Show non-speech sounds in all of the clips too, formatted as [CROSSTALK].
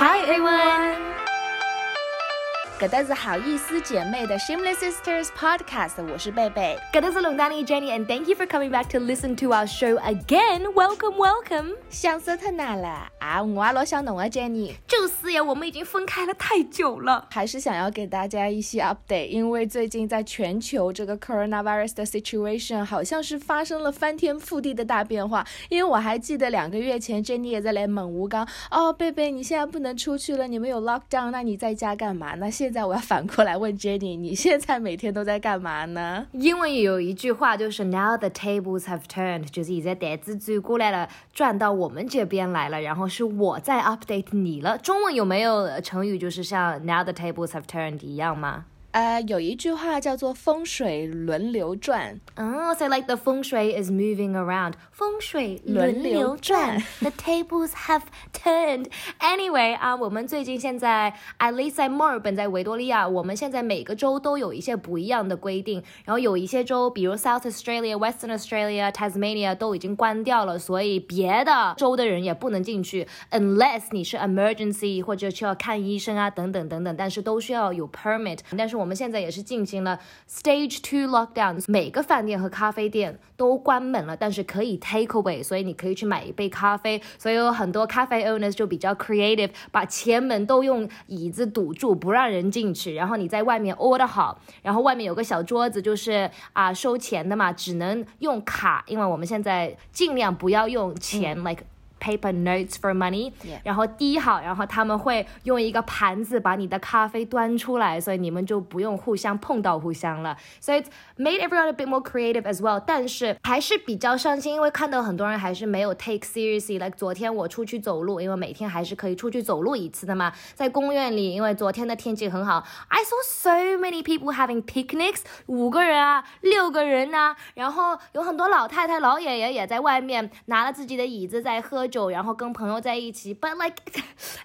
Hi everyone. 搿搭是好意思姐妹的 Shameless Sisters Podcast，我是贝贝。搿搭是龙丹妮 Jenny，and thank you for coming back to listen to our show again. Welcome, welcome. 想死特哪了啊？我也老想侬啊，Jenny。就是呀，我们已经分开了太久了，还是想要给大家一些 update，因为最近在全球这个 coronavirus 的 situation 好像是发生了翻天覆地的大变化。因为我还记得两个月前，Jenny 也在来猛吴刚，哦，贝贝，你现在不能出去了，你们有 lockdown，那你在家干嘛？那现现在我要反过来问 Jenny，你现在每天都在干嘛呢？英文有一句话就是 Now the tables have turned，就是现在台子转过来了，转到我们这边来了，然后是我在 update 你了。中文有没有成语就是像 Now the tables have turned 一样吗？呃，有一句话叫做风水轮流转。哦，so like the 风水 is moving around，风水轮流转，the tables have turned。Anyway 啊，我们最近现在，at least 在墨尔本，在维多利亚，我们现在每个州都有一些不一样的规定。然后有一些州，比如 South Australia、Western Australia、Tasmania 都已经关掉了，所以别的州的人也不能进去，unless 你是 emergency 或者需要看医生啊等等等等，但是都需要有 permit。但是 我们现在也是进行了 Stage Two lockdown，每个饭店和咖啡店都关门了，但是可以 take away，所以你可以去买一杯咖啡。所以有很多咖啡 owners 就比较 creative，把前门都用椅子堵住，不让人进去。然后你在外面 order 好，然后外面有个小桌子，就是啊收钱的嘛，只能用卡，因为我们现在尽量不要用钱，like。Paper notes for money，然后滴好，然后他们会用一个盘子把你的咖啡端出来，所以你们就不用互相碰到互相了。所以 made everyone a bit more creative as well，但是还是比较伤心，因为看到很多人还是没有 take seriously。like 昨天我出去走路，因为每天还是可以出去走路一次的嘛，在公园里，因为昨天的天气很好，I saw so many people having picnics，五个人啊，六个人啊，然后有很多老太太、老爷爷也在外面拿了自己的椅子在喝。酒，然后跟朋友在一起。But like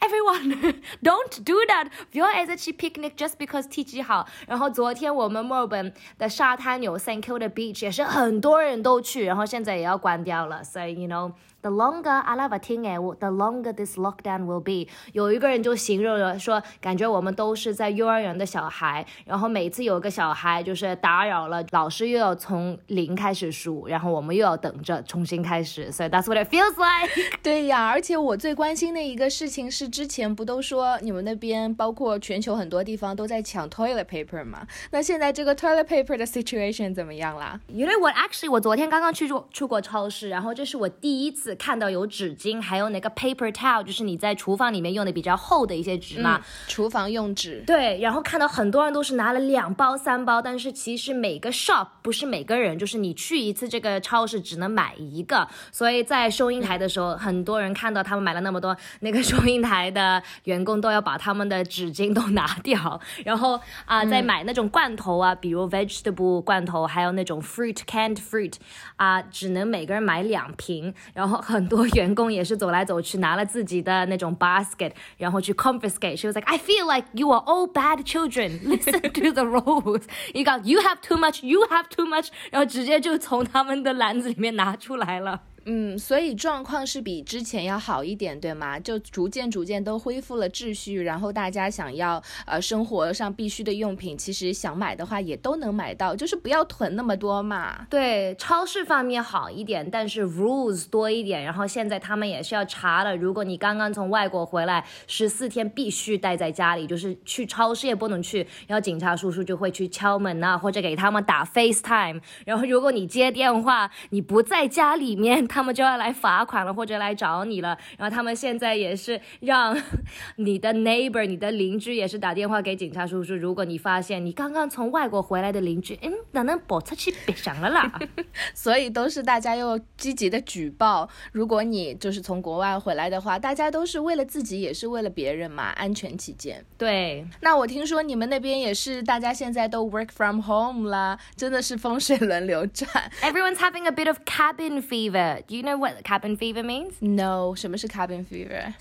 everyone, don't do that. 不要在一起 picnic just because 天气好。然后昨天我们墨尔本的沙滩有 Thank you 的 Beach，也是很多人都去，然后现在也要关掉了。所以 you know。The longer I love a，the longer this lockdown will be。有一个人就形容了说，感觉我们都是在幼儿园的小孩，然后每次有个小孩就是打扰了，老师又要从零开始数，然后我们又要等着重新开始。[LAUGHS] So that's what it feels like。对呀，而且我最关心的一个事情是，之前不都说你们那边包括全球很多地方都在抢 toilet paper 吗？那现在这个 toilet paper 的 situation 怎么样啦？因为我 actually 我昨天刚刚去出出过超市，然后这是我第一次。看到有纸巾，还有那个 paper towel，就是你在厨房里面用的比较厚的一些纸嘛，厨房用纸。对，然后看到很多人都是拿了两包、三包，但是其实每个 shop 不是每个人，就是你去一次这个超市只能买一个，所以在收银台的时候，很多人看到他们买了那么多，那个收银台的员工都要把他们的纸巾都拿掉，[LAUGHS] 然后啊，在买那种罐头啊，比如 vegetable 罐头，还有那种 fruit canned fruit 啊，只能每个人买两瓶，然后。很多员工也是走来走去，拿了自己的那种 basket，然后去 confiscate。She was like, I feel like you are all bad children. Listen to the rules. You got, you have too much, you have too much，然后直接就从他们的篮子里面拿出来了。嗯，所以状况是比之前要好一点，对吗？就逐渐逐渐都恢复了秩序，然后大家想要呃生活上必须的用品，其实想买的话也都能买到，就是不要囤那么多嘛。对，超市方面好一点，但是 rules 多一点。然后现在他们也是要查了，如果你刚刚从外国回来，十四天必须待在家里，就是去超市也不能去，然后警察叔叔就会去敲门啊，或者给他们打 FaceTime。然后如果你接电话，你不在家里面。他们就要来罚款了，或者来找你了。然后他们现在也是让 [LAUGHS] 你的 neighbor、你的邻居也是打电话给警察叔叔。如果你发现你刚刚从外国回来的邻居，嗯，哪能跑出去别想了啦？[LAUGHS] 所以都是大家要积极的举报。如果你就是从国外回来的话，大家都是为了自己，也是为了别人嘛，安全起见。对。那我听说你们那边也是，大家现在都 work from home 啦，真的是风水轮流转。Everyone's having a bit of cabin fever. Do you know what cabin fever means? No，什么是 cabin fever？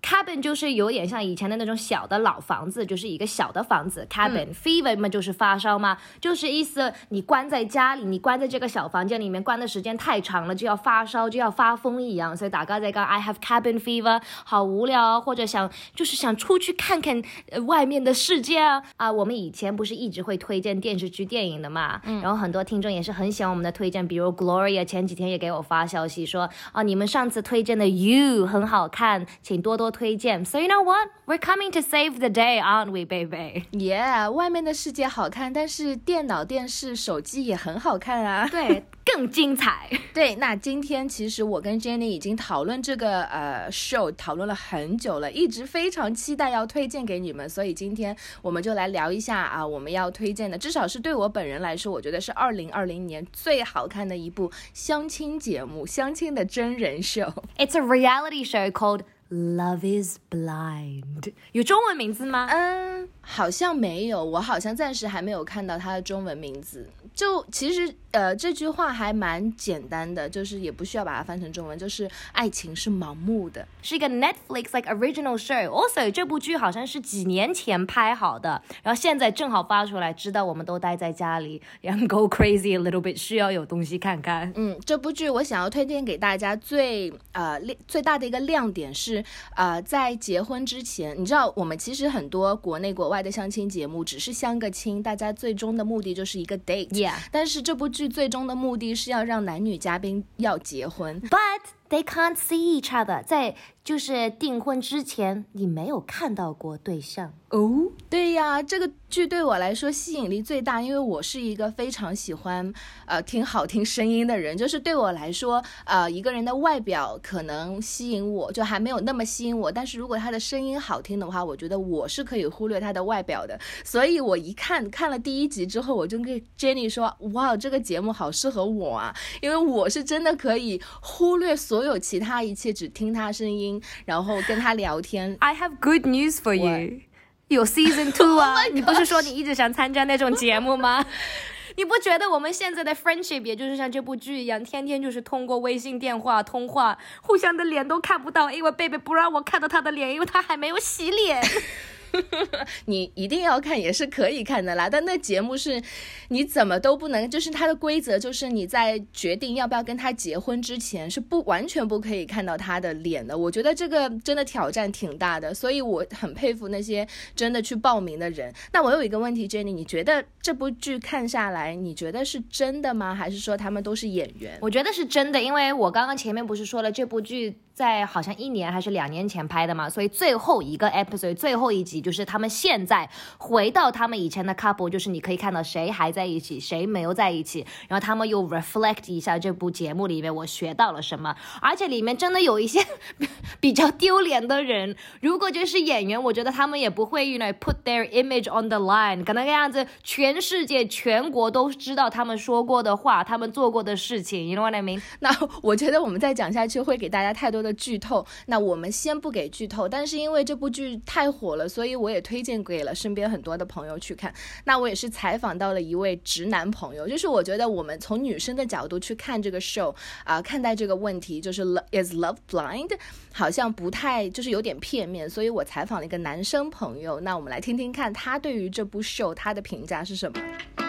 cabin 就是有点像以前的那种小的老房子，就是一个小的房子。cabin fever 嘛就是发烧嘛，就是意思你关在家里，你关在这个小房间里面关的时间太长了，就要发烧，就要发疯一样。所以大家在讲 I have cabin fever，好无聊，或者想就是想出去看看呃外面的世界啊啊！我们以前不是一直会推荐电视剧、电影的嘛，然后很多听众也是很喜欢我们的推荐，比如 Gloria 前几天也给我发消息说啊，你们上次推荐的 You 很好看，请多多。推荐，So you know what? We're coming to save the day, aren't we, baby? Yeah，外面的世界好看，但是电脑、电视、手机也很好看啊。对，更精彩。[LAUGHS] 对，那今天其实我跟 Jenny 已经讨论这个呃 show 讨论了很久了，一直非常期待要推荐给你们，所以今天我们就来聊一下啊，我们要推荐的，至少是对我本人来说，我觉得是二零二零年最好看的一部相亲节目，相亲的真人秀。It's a reality show called. Love is blind，有中文名字吗？嗯，好像没有，我好像暂时还没有看到它的中文名字。就其实，呃，这句话还蛮简单的，就是也不需要把它翻成中文，就是爱情是盲目的，是一个 Netflix like original show。Also，这部剧好像是几年前拍好的，然后现在正好发出来，知道我们都待在家里，然后 [LAUGHS] go crazy a little bit，需要有东西看看。嗯，这部剧我想要推荐给大家最呃最大的一个亮点是，呃，在结婚之前，你知道我们其实很多国内国外的相亲节目只是相个亲，大家最终的目的就是一个 date。但是这部剧最终的目的是要让男女嘉宾要结婚，But they can't see each other。在就是订婚之前，你没有看到过对象哦。对呀，这个剧对我来说吸引力最大，因为我是一个非常喜欢呃听好听声音的人。就是对我来说，呃一个人的外表可能吸引我，就还没有那么吸引我。但是如果他的声音好听的话，我觉得我是可以忽略他的外表的。所以我一看看了第一集之后，我就跟 Jenny 说：“哇，这个节目好适合我啊，因为我是真的可以忽略所有其他一切，只听他声音。”然后跟他聊天。I have good news for you，有 season two [LAUGHS] 啊！你不是说你一直想参加那种节目吗？[LAUGHS] 你不觉得我们现在的 friendship 也就是像这部剧一样，天天就是通过微信电话通话，互相的脸都看不到，因为贝贝不让我看到他的脸，因为他还没有洗脸。[LAUGHS] [LAUGHS] 你一定要看也是可以看的啦，但那节目是，你怎么都不能，就是它的规则就是你在决定要不要跟他结婚之前是不完全不可以看到他的脸的。我觉得这个真的挑战挺大的，所以我很佩服那些真的去报名的人。那我有一个问题，Jenny，你觉得这部剧看下来，你觉得是真的吗？还是说他们都是演员？我觉得是真的，因为我刚刚前面不是说了这部剧。在好像一年还是两年前拍的嘛，所以最后一个 episode 最后一集就是他们现在回到他们以前的 couple，就是你可以看到谁还在一起，谁没有在一起，然后他们又 reflect 一下这部节目里面我学到了什么，而且里面真的有一些 [LAUGHS] 比较丢脸的人，如果就是演员，我觉得他们也不会 you know put their image on the line，可能个样子全世界全国都知道他们说过的话，他们做过的事情，you know what I mean？那我觉得我们再讲下去会给大家太多的。剧透，那我们先不给剧透，但是因为这部剧太火了，所以我也推荐给了身边很多的朋友去看。那我也是采访到了一位直男朋友，就是我觉得我们从女生的角度去看这个 show 啊，看待这个问题，就是 is love blind，好像不太就是有点片面，所以我采访了一个男生朋友，那我们来听听看他对于这部 show 他的评价是什么。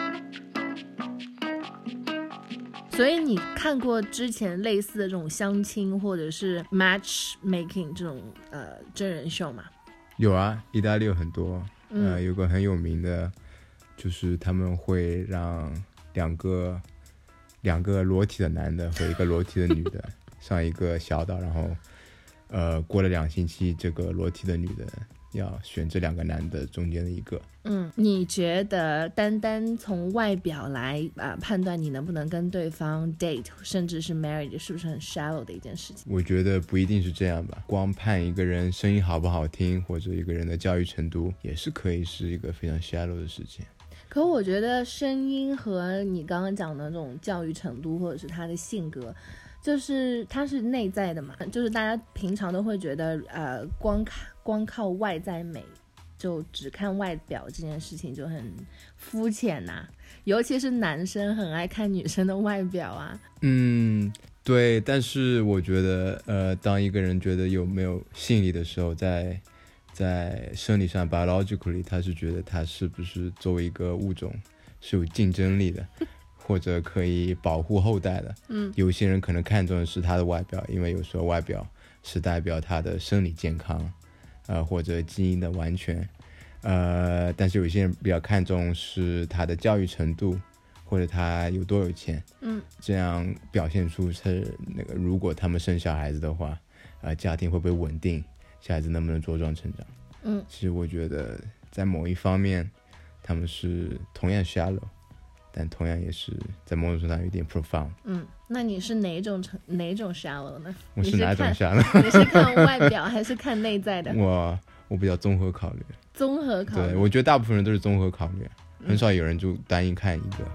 所以你看过之前类似的这种相亲或者是 match making 这种呃真人秀吗？有啊，意大利有很多，呃，有个很有名的，就是他们会让两个两个裸体的男的和一个裸体的女的 [LAUGHS] 上一个小岛，然后呃过了两星期，这个裸体的女的。要选这两个男的中间的一个。嗯，你觉得单单从外表来啊判断你能不能跟对方 date，甚至是 marriage，是不是很 shallow 的一件事情？我觉得不一定是这样吧。光判一个人声音好不好听，或者一个人的教育程度，也是可以是一个非常 shallow 的事情。可我觉得声音和你刚刚讲的那种教育程度，或者是他的性格。就是它是内在的嘛，就是大家平常都会觉得，呃，光看光靠外在美，就只看外表这件事情就很肤浅呐，尤其是男生很爱看女生的外表啊。嗯。对，但是我觉得，呃，当一个人觉得有没有吸引力的时候，在在生理上 biologically，他是觉得他是不是作为一个物种是有竞争力的，或者可以保护后代的。嗯，有些人可能看重的是他的外表，因为有时候外表是代表他的生理健康，呃，或者基因的完全。呃，但是有些人比较看重是他的教育程度，或者他有多有钱，嗯，这样表现出是那个，如果他们生小孩子的话，呃，家庭会不会稳定，小孩子能不能茁壮成长？嗯，其实我觉得在某一方面，他们是同样 shallow，但同样也是在某种程度上有点 profound。嗯，那你是哪种成哪种 shallow 呢？我是哪种看 shallow？[LAUGHS] 你是看外表还是看内在的？[LAUGHS] 我我比较综合考虑，综合考对虑。我觉得大部分人都是综合考虑，很少有人就单一看一个。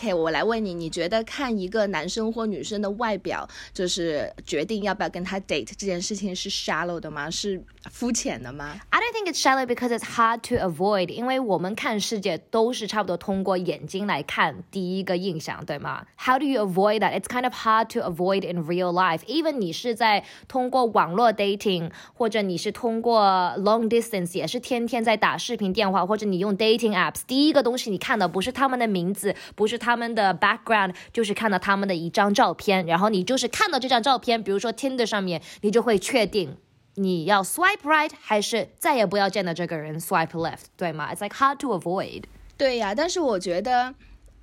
OK，我来问你，你觉得看一个男生或女生的外表，就是决定要不要跟他 date 这件事情是 shallow 的吗？是肤浅的吗？ I don't think it's shallow because it's hard to avoid，因为我们看世界都是差不多通过眼睛来看第一个印象，对吗？How do you avoid that? It's kind of hard to avoid in real life. Even 你是在通过网络 dating，或者你是通过 long distance，也是天天在打视频电话，或者你用 dating apps，第一个东西你看的不是他们的名字，不是他 他们的 background，就是看到他们的一张照片，然后你就是看到这张照片，比如说 Tinder 上面，你就会确定。你要 swipe right 还是再也不要见到这个人 swipe left，对吗？It's like hard to avoid。对呀，但是我觉得。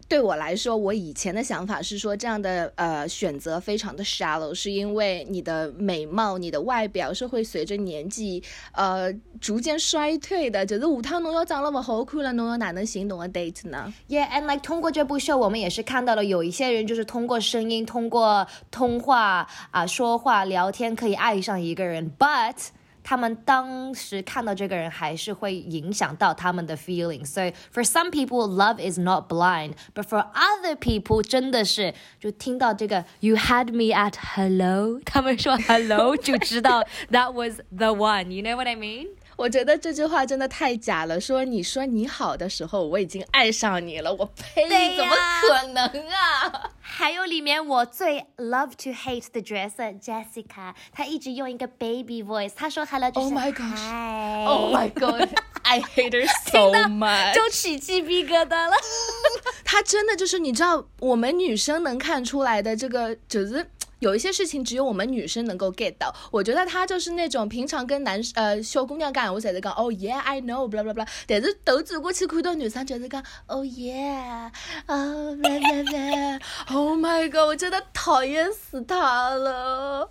对我来说，我以前的想法是说，这样的呃选择非常的 shallow，是因为你的美貌、你的外表是会随着年纪呃逐渐衰退的。就是下趟侬要长那么好看了，侬又哪能行动个 date 呢？Yeah，and like 通过这部秀，我们也是看到了有一些人就是通过声音、通过通话啊、说话、聊天可以爱上一个人，but 他们当时看到这个人还是会影响到他们的 feelings。所以 for some people love is not blind，but for other people 真的是就听到这个 you had me at hello，他们说 hello 就知道 [LAUGHS] that was the one，you know what I mean？ 我觉得这句话真的太假了。说你说你好的时候，我已经爱上你了，我呸，对怎么可能啊？[LAUGHS] 还有里面我最 love to hate 的角色 Jessica，她一直用一个 baby voice，她说 hello 就是 Oh my gosh hi Oh my god, [LAUGHS] I hate her [LAUGHS] so much。就起鸡皮疙瘩了。她真的就是你知道，我们女生能看出来的这个，就是有一些事情只有我们女生能够 get 到。我觉得他就是那种平常跟男呃小姑娘干，我在这讲，oh yeah I know blah blah blah，但是头转过去看到女生就是讲，oh yeah 啊 blah blah blah，Oh my god，我真的讨厌死他了。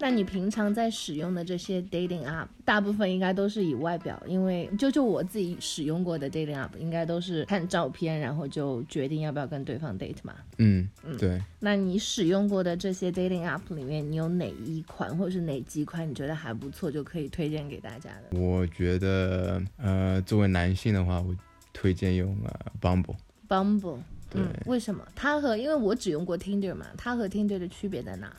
那你平常在使用的这些 dating app，大部分应该都是以外表，因为就就我自己使用过的 dating app，应该都是看照片，然后就决定要不要跟对方 date 嘛。嗯嗯，对，那你使用过的这些 dating app 里面，你有哪一款或者是哪几款你觉得还不错，就可以推荐给大家的我觉得呃，作为男性的话，我推荐用呃 Bumble。？Bumble，对嗯，为什么？它和因为我只用过 Tinder 嘛，它和 Tinder 的区别在哪？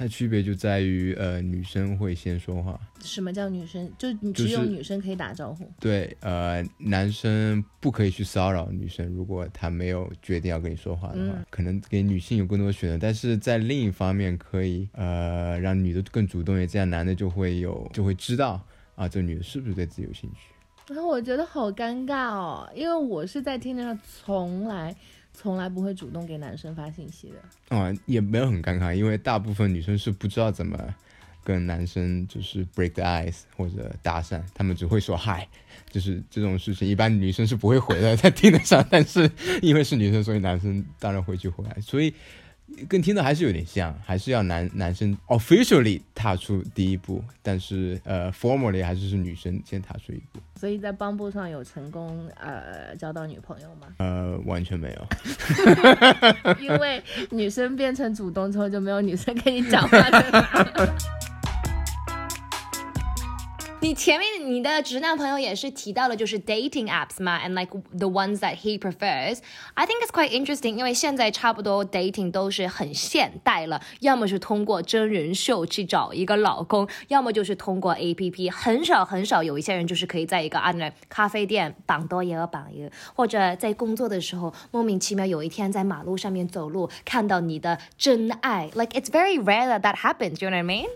它区别就在于，呃，女生会先说话，什么叫女生？就你只有女生可以打招呼。对，呃，男生不可以去骚扰女生，如果他没有决定要跟你说话的话，嗯可能给女性有更多的选择，但是在另一方面可以，呃，让女的更主动一点，这样男的就会有就会知道啊，这女的是不是对自己有兴趣。然后我觉得好尴尬哦，因为我是在 Tinder 上从来从来不会主动给男生发信息的。啊、也没有很尴尬，因为大部分女生是不知道怎么跟男生就是 break the ice 或者搭讪，他们只会说 hi，，就是这种事情一般女生是不会回来，[LAUGHS] 在听得上，但是因为是女生，所以男生当然会去回来，所以跟听的还是有点像，还是要男男生 officially 踏出第一步，但是呃 formally 还是是女生先踏出一步，所以在 Bumble 上有成功呃交到女朋友吗？呃完全没有。[LAUGHS] 因为女生变成主动之后就没有女生跟你讲话的。你前面你的直男朋友也是提到了就是 dating apps 嘛，and like the ones that he prefers. I think it's quite interesting，因为现在差不多 dating 都是很现代了，要么是通过真人秀去找一个老公，要么就是通过 A P P，很少很少有一些人就是可以在一个啊那咖啡店绑多也有绑一个，或者在工作的时候莫名其妙有一天在马路上面走路看到你的真爱，like it's very rare that that happens. You know what I mean?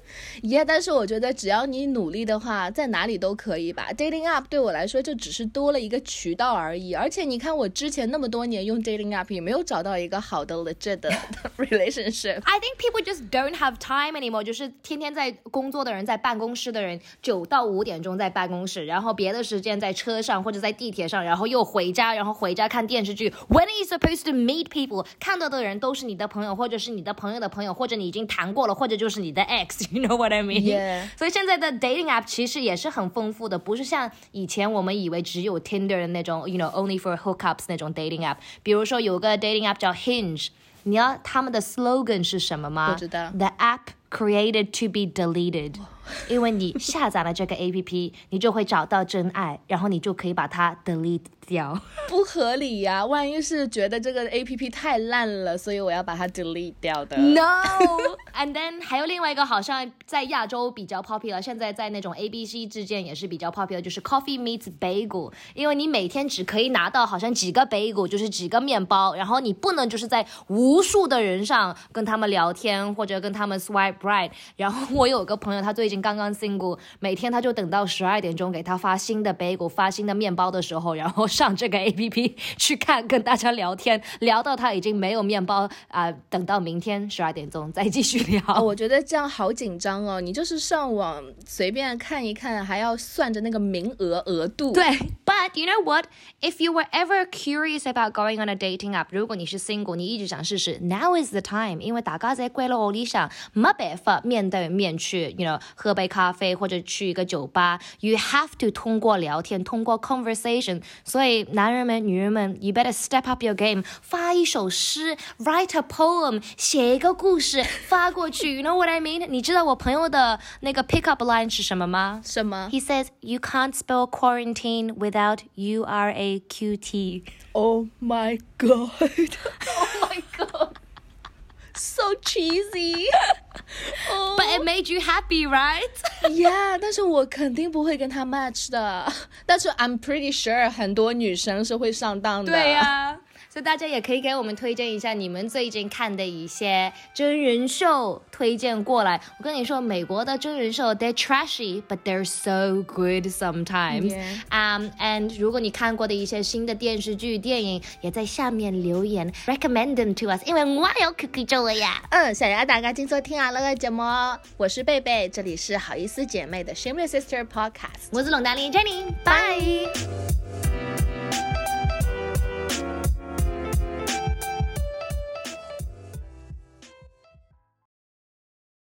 Yeah，但是我觉得只要你努力的话。在哪里都可以吧，dating app 对我来说就只是多了一个渠道而已。而且你看，我之前那么多年用 dating app 也没有找到一个好的 legit [LAUGHS] 的 relationship。I think people just don't have time anymore，就是天天在工作的人，在办公室的人，九到五点钟在办公室，然后别的时间在车上或者在地铁上，然后又回家，然后回家看电视剧。When are you supposed to meet people？看到的人都是你的朋友，或者是你的朋友的朋友，或者你已经谈过了，或者就是你的 ex。You know what I mean？Yeah。所以现在的 dating app 其实。也是很丰富的，不是像以前我们以为只有 Tinder 的那种，you know only for hookups 那种 dating app。比如说有个 dating app 叫 Hinge，你要他们的 slogan 是什么吗？不知道。The app created to be deleted， 因为你下载了这个 app，[LAUGHS] 你就会找到真爱，然后你就可以把它 delete。掉 [LAUGHS] 不合理呀！万一是觉得这个 A P P 太烂了，所以我要把它 delete 掉的。No，and [LAUGHS] then 还有另外一个好像在亚洲比较 popular，现在在那种 A B C 之间也是比较 popular，就是 Coffee meets Bagel。因为你每天只可以拿到好像几个 bagel，就是几个面包，然后你不能就是在无数的人上跟他们聊天或者跟他们 swipe right。然后我有个朋友，他最近刚刚 single，每天他就等到十二点钟给他发新的 bagel，发新的面包的时候，然后。上这个 A P P [LAUGHS] 去看，跟大家聊天，聊到他已经没有面包啊，等到明天十二点钟再继续聊。我觉得这样好紧张哦，你就是上网随便看一看，还要算着那个名额额度。对，But you know what? If you were ever curious about going on a dating app，如果你是 single，你一直想试试，Now is the time，因为大家在归了屋里想没办法面对面去，you know，喝杯咖啡或者去一个酒吧，You have to 通过聊天，通过 conversation，所以。所以，男人们、女人们，you better step up your game，发一首诗，write a poem，写一个故事发过去。You know what I mean？你知道我朋友的那个 pickup line 是什么吗？什么？He says you can't spell quarantine without U R A Q T. Oh my god! [LAUGHS] oh my god! So cheesy. But it made you happy, right? [LAUGHS] Yeah，但是我肯定不会跟他 match 的。但是 I'm pretty sure 很多女生是会上当的。对呀。 所以大家也可以给我们推荐一下你们最近看的一些真人秀，推荐过来。我跟你说，美国的真人秀 they're trashy but they're so good sometimes. Um, and 如果你看过的一些新的电视剧、电影，也在下面留言 recommend them to us，因为我有 QQ 做呀。嗯，想要大家今收听啊那个节目，我是贝贝，这里是好意思姐妹的 Shameless Sister Podcast，我是龙丹妮 Jenny，拜。